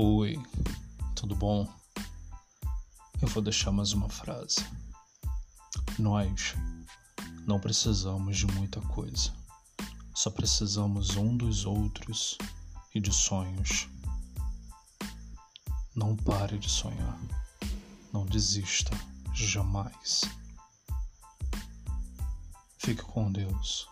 Oi, tudo bom? Eu vou deixar mais uma frase. Nós não precisamos de muita coisa, só precisamos um dos outros e de sonhos. Não pare de sonhar, não desista jamais. Fique com Deus.